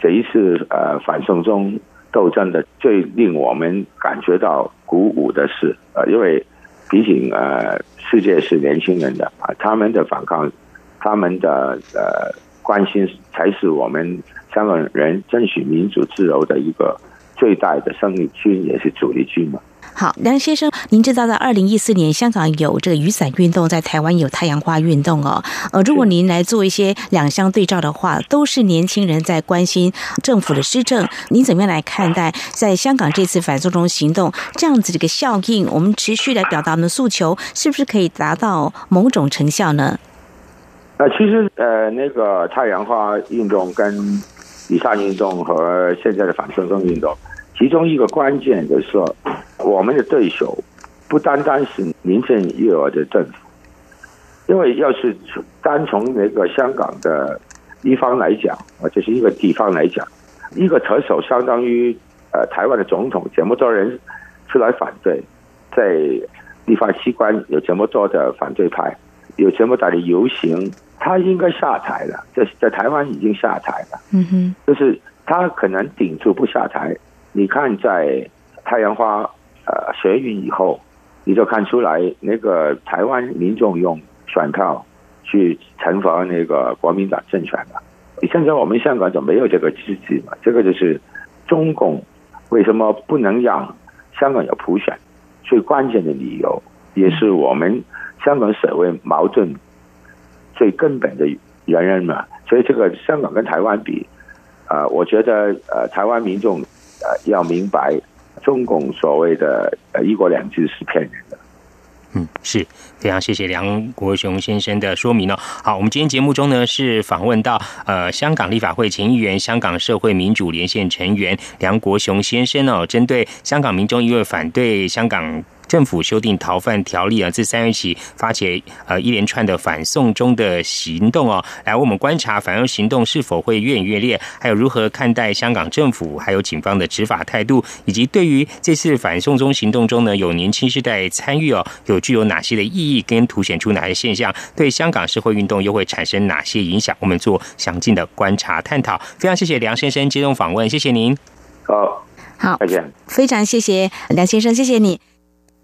这一次呃反送中斗争的最令我们感觉到。鼓舞的事，呃，因为毕竟呃，世界是年轻人的啊，他们的反抗，他们的呃关心，才是我们香港人争取民主自由的一个最大的胜利军，也是主力军嘛。好，梁先生，您知道在二零一四年香港有这个雨伞运动，在台湾有太阳花运动哦。呃，如果您来做一些两相对照的话，都是年轻人在关心政府的施政，您怎么样来看待在香港这次反送中行动这样子这个效应？我们持续来表达我们的诉求，是不是可以达到某种成效呢？呃，其实呃，那个太阳花运动跟雨伞运动和现在的反送中运动。其中一个关键就是说，我们的对手不单单是民政月娥的政府，因为要是单从那个香港的一方来讲，啊，就是一个地方来讲，一个特首相当于呃台湾的总统，这么多人出来反对，在立法机关有这么多的反对派，有这么大的游行，他应该下台了，在在台湾已经下台了，嗯哼，就是他可能顶住不下台。你看，在太阳花呃学运以后，你就看出来那个台湾民众用选票去惩罚那个国民党政权了。现在我们香港就没有这个机制嘛？这个就是中共为什么不能让香港有普选最关键的理由，也是我们香港社会矛盾最根本的原因嘛。所以这个香港跟台湾比，啊，我觉得呃台湾民众。呃，要明白，中共所谓的“呃一国两制”是骗人的。嗯，是非常谢谢梁国雄先生的说明哦。好，我们今天节目中呢是访问到呃香港立法会前议员、香港社会民主连线成员梁国雄先生哦，针对香港民众因为反对香港。政府修订逃犯条例啊，自三月起发起呃一连串的反送中的行动哦，来我们观察反送行动是否会越演越烈，还有如何看待香港政府还有警方的执法态度，以及对于这次反送中行动中呢有年轻世代参与哦，有具有哪些的意义跟凸显出哪些现象，对香港社会运动又会产生哪些影响？我们做详尽的观察探讨。非常谢谢梁先生接受访问，谢谢您。好，好，再见。非常谢谢梁先生，谢谢你。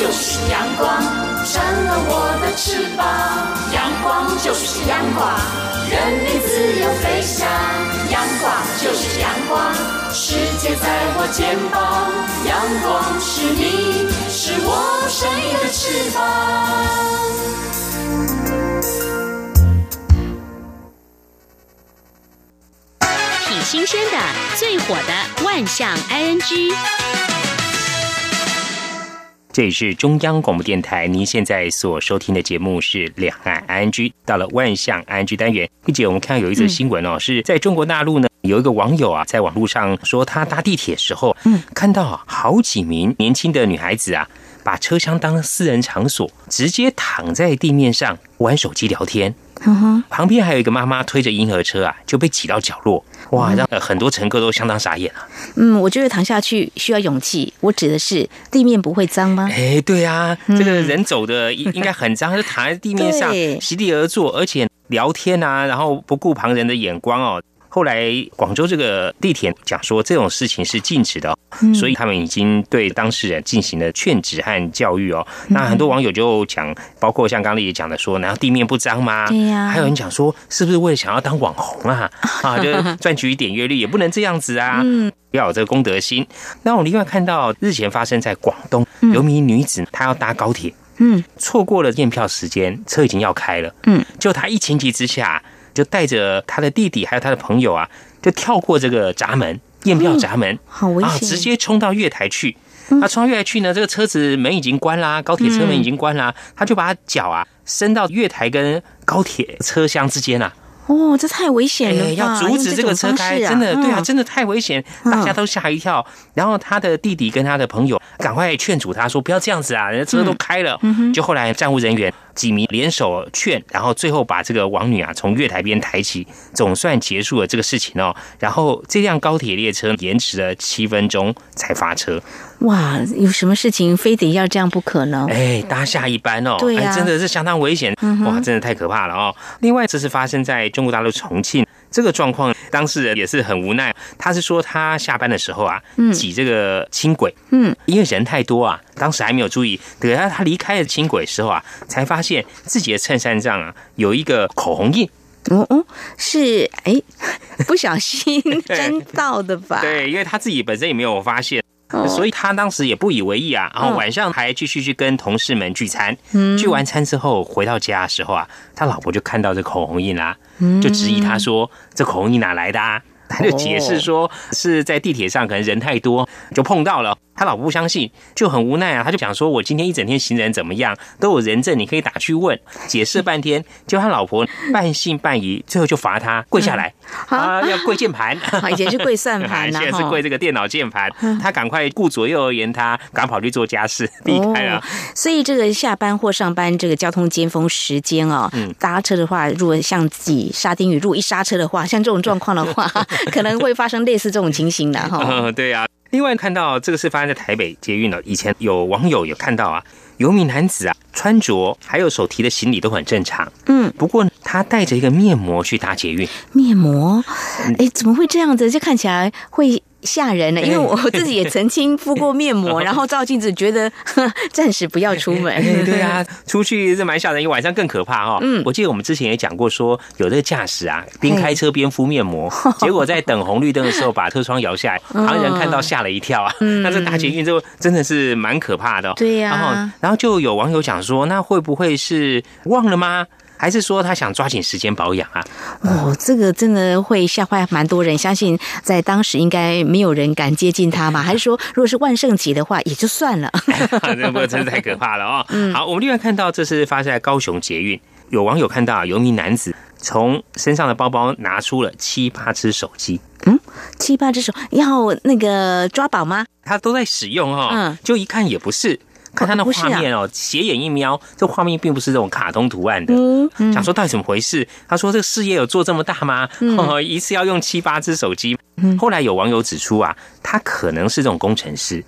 就是阳光，成了我的翅膀。阳光就是阳光，任你自由飞翔。阳光就是阳光，世界在我肩膀。阳光是你，是我生命的翅膀。挺新鲜的，最火的万象 ING。这里是中央广播电台，您现在所收听的节目是《两岸 ING》。到了万象 ING 单元，并且我们看到有一则新闻哦，嗯、是在中国大陆呢，有一个网友啊，在网络上说，他搭地铁时候，嗯，看到好几名年轻的女孩子啊，把车厢当私人场所，直接躺在地面上玩手机聊天。嗯哼，旁边还有一个妈妈推着婴儿车啊，就被挤到角落，哇，让很多乘客都相当傻眼啊。嗯，我觉得躺下去需要勇气。我指的是地面不会脏吗？哎，对啊，这个人走的应应该很脏，就躺在地面上席地而坐，而且聊天啊，然后不顾旁人的眼光哦。后来广州这个地铁讲说这种事情是禁止的、所以他们已经对当事人进行了劝止和教育哦。嗯、那很多网友就讲，包括像刚丽也讲的说，难道地面不脏吗？对呀、啊。还有人讲说，是不是为了想要当网红啊？啊，就赚取一点阅率，也不能这样子啊。嗯，要有这个公德心。那我另外看到日前发生在广东，有名女子她要搭高铁，嗯，错过了验票时间，车已经要开了，嗯，就她一情急之下。就带着他的弟弟还有他的朋友啊，就跳过这个闸门验票闸门，嗯、好危险啊！直接冲到月台去。他冲到月台去呢，这个车子门已经关啦，高铁车门已经关啦，他就把脚啊伸到月台跟高铁车厢之间啊。哦，这太危险了、欸！要阻止这个车开，啊、真的对啊，真的太危险，大家都吓一跳。然后他的弟弟跟他的朋友赶快劝阻他说：“不要这样子啊，人家车都开了。嗯”就后来站务人员几名联手劝，然后最后把这个王女啊从月台边抬起，总算结束了这个事情哦。然后这辆高铁列车延迟了七分钟才发车。哇，有什么事情非得要这样不可呢？哎，搭下一班哦，对呀、啊哎，真的是相当危险。嗯、哇，真的太可怕了哦。另外，这是发生在中国大陆重庆这个状况，当事人也是很无奈。他是说他下班的时候啊，挤这个轻轨，嗯，因为人太多啊，当时还没有注意。等他他离开了轻轨时候啊，才发现自己的衬衫上啊有一个口红印。哦哦，是哎，不小心 沾到的吧？对，因为他自己本身也没有发现。所以他当时也不以为意啊，然后晚上还继续去跟同事们聚餐。嗯，聚完餐之后回到家的时候啊，他老婆就看到这口红印啦，就质疑他说：“这口红印哪来的啊？”他就解释说是在地铁上可能人太多就碰到了。他老婆不相信，就很无奈啊，他就讲说：“我今天一整天行人怎么样，都有人证，你可以打去问。”解释半天，就他老婆半信半疑，最后就罚他跪下来啊，要跪键盘。以前是跪算盘，现在是跪这个电脑键盘。他赶快顾左右而言他，赶跑去做家事，避开了。所以这个下班或上班这个交通尖峰时间哦，搭车的话，如果像自己沙丁鱼，如果一刹车的话，像这种状况的话，可能会发生类似这种情形的哈。嗯，对呀。另外看到这个是发生在台北捷运了，以前有网友有看到啊，有名男子啊，穿着还有手提的行李都很正常，嗯，不过他带着一个面膜去搭捷运，面膜，哎，怎么会这样子？这看起来会。吓人了，因为我 自己也曾经敷过面膜，然后照镜子觉得 暂时不要出门。对啊，出去是蛮吓人，晚上更可怕哦。嗯，我记得我们之前也讲过，说有这个驾驶啊，边开车边敷面膜，结果在等红绿灯的时候把车窗摇下来，旁人看到吓了一跳啊。那这大捷运就真的是蛮可怕的。对呀，然后然后就有网友讲说，那会不会是忘了吗？还是说他想抓紧时间保养啊？哦，这个真的会吓坏蛮多人。相信在当时应该没有人敢接近他吧？还是说，如果是万圣节的话，也就算了。这不真的太可怕了哦。嗯，好，我们另外看到这是发生在高雄捷运，有网友看到有一名男子从身上的包包拿出了七八只手机。嗯，七八只手要那个抓宝吗？他都在使用哦。嗯，就一看也不是。看他那画面哦，斜眼一瞄，这画面并不是这种卡通图案的，嗯想说到底怎么回事？他说这个事业有做这么大吗？一次要用七八只手机。后来有网友指出啊，他可能是这种工程师，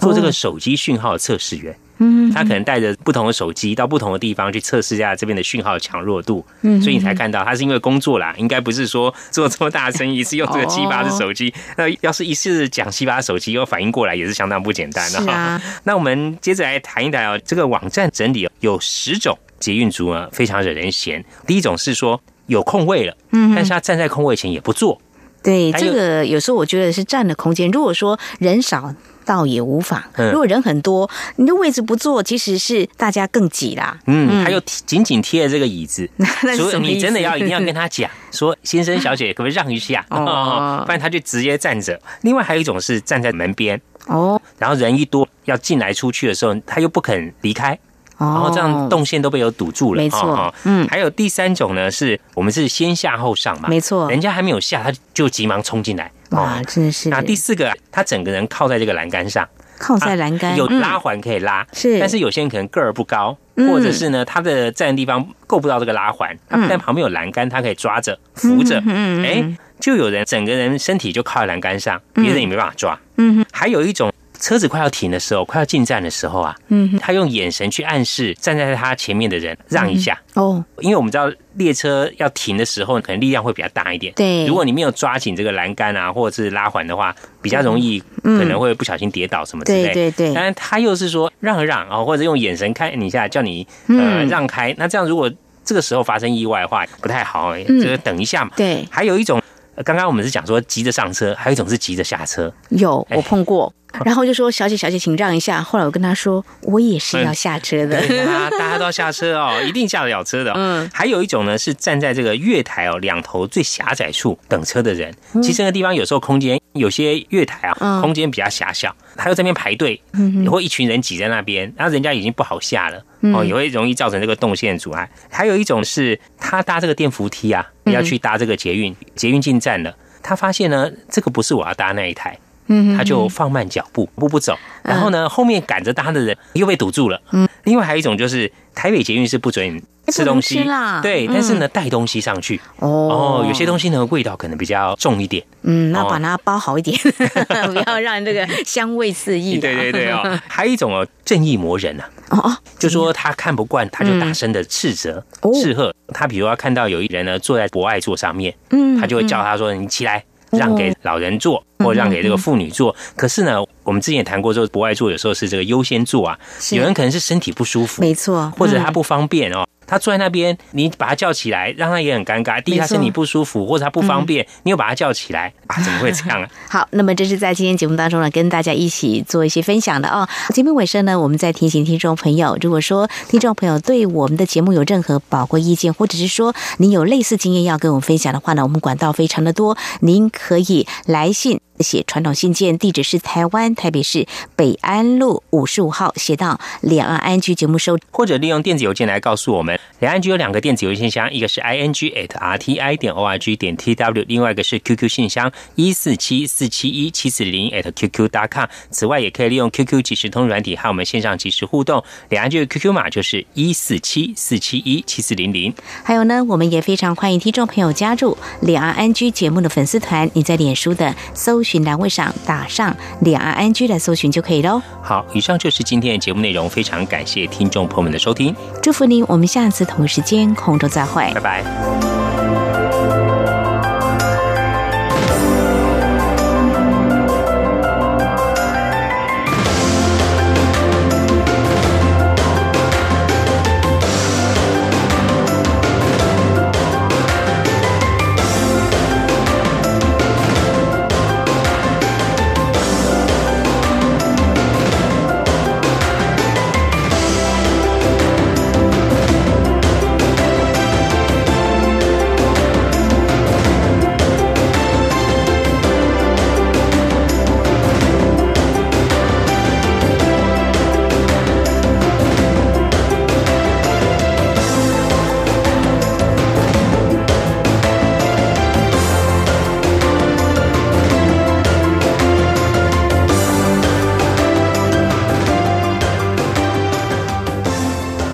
做这个手机讯号的测试员。嗯他可能带着不同的手机到不同的地方去测试一下这边的讯号强弱度，嗯所以你才看到他是因为工作啦，应该不是说做这么大生意一次用这个七八的手机。那要是一次讲七八手机又反应过来，也是相当不简单的、是啊。那我们接着来谈一谈哦，这个网站整理有十种捷运族呢，非常惹人嫌。第一种是说有空位了，嗯但是他站在空位前也不坐，对，这个有时候我觉得是占了空间。如果说人少，倒也无妨；嗯。如果人很多，你的位置不坐，其实是大家更挤啦。嗯，还有紧紧贴着这个椅子，所以你真的要一定要跟他讲说，先生小姐，可不可以让一下？哦 不然他就直接站着。另外还有一种是站在门边，哦。然后人一多要进来出去的时候，他又不肯离开，哦，然后这样动线都被有堵住了。没错。嗯。还有第三种呢，是我们是先下后上嘛，没错。人家还没有下，他就急忙冲进来。哇，真的是。那第四个啊，他整个人靠在这个栏杆上，靠在栏杆嗯。有拉环可以拉，是。但是有些人可能个儿不高，嗯。或者是呢，他的站的地方够不到这个拉环，嗯。但旁边有栏杆，他可以抓着扶着，嗯嗯嗯哎，就有人整个人身体就靠在栏杆上，嗯。别人也没办法抓。嗯哼。还有一种。车子快要停的时候，快要进站的时候啊，嗯他用眼神去暗示站在他前面的人让一下，哦，因为我们知道列车要停的时候，可能力量会比较大一点。对。如果你没有抓紧这个栏杆啊，或者是拉环的话，比较容易嗯。可能会不小心跌倒什么之类。对对对。但是他又是说让一让啊，或者用眼神看你一下，叫你呃嗯。让开。那这样如果这个时候发生意外的话，不太好，嗯。就是等一下嘛。对，还有一种，呃刚刚我们是讲说急着上车，还有一种是急着下车。有哎。我碰过，然后就说小姐小姐，请让一下。后来我跟他说，我也是要下车的。对啊，大家都要下车哦，一定下得了车的、哦。嗯还有一种呢，是站在这个月台哦两头最狭窄处等车的人。其实那个地方有时候空间，有些月台啊、嗯空间比较狭小，他又在那边排队，也会一群人挤在那边，然后人家已经不好下了，哦，也会容易造成这个动线阻碍。还有一种是他搭这个电扶梯啊，要去搭这个捷运，捷运进站了，他发现呢，这个不是我要搭那一台。嗯他就放慢脚步，步步走。然后呢，后面赶着搭的人又被堵住了。嗯，另外还有一种就是台北捷运是不准吃东西啦对，嗯但是呢带东西上去。哦哦，有些东西呢味道可能比较重一点。嗯，那哦把它包好一点，不要让这个香味四溢。对对对哦，还有一种哦正义魔人啊，哦哦，就说他看不惯，他就大声的斥责、哦斥喝。他比如要看到有一人呢坐在博爱座上面，嗯他就会叫他说：“你起来。”让给老人坐，嗯或让给这个妇女坐。可是呢，我们之前也谈过，说不爱做有时候是这个优先做啊。有人可能是身体不舒服，没错，或者他嗯不方便哦，他坐在那边，你把他叫起来，让他也很尴尬。第一，他身体不舒服，或者他不方便，你又把他叫起来 啊，怎么会这样啊？好，那么这是在今天节目当中呢，跟大家一起做一些分享的哦。节目尾声呢，我们再提醒听众朋友，如果说听众朋友对我们的节目有任何宝贵意见，或者是说您有类似经验要跟我们分享的话呢，我们管道非常的多，您可以来信。写传统信件，地址是台湾台北市北安路五十五号，写到两岸安居节目收，或者利用电子邮件来告诉我们。两岸居有两个电子邮件箱，一个是 i n g at r t i 点 o r g 点 t w，另外一个是 QQ 信箱一四七四七一七四零 at qq dot com。此外，也可以利用 QQ 即时通软体和我们线上即时互动。两岸居的 QQ 码就是一四七四七一七四零零。还有呢，我们也非常欢迎听众朋友加入两岸安居节目的粉丝团，你在脸书的搜寻栏位上打上两岸安居来搜寻就可以喽。好，以上就是今天的节目内容，非常感谢听众朋友们的收听，祝福您，我们下次同一时间空中再会，拜拜。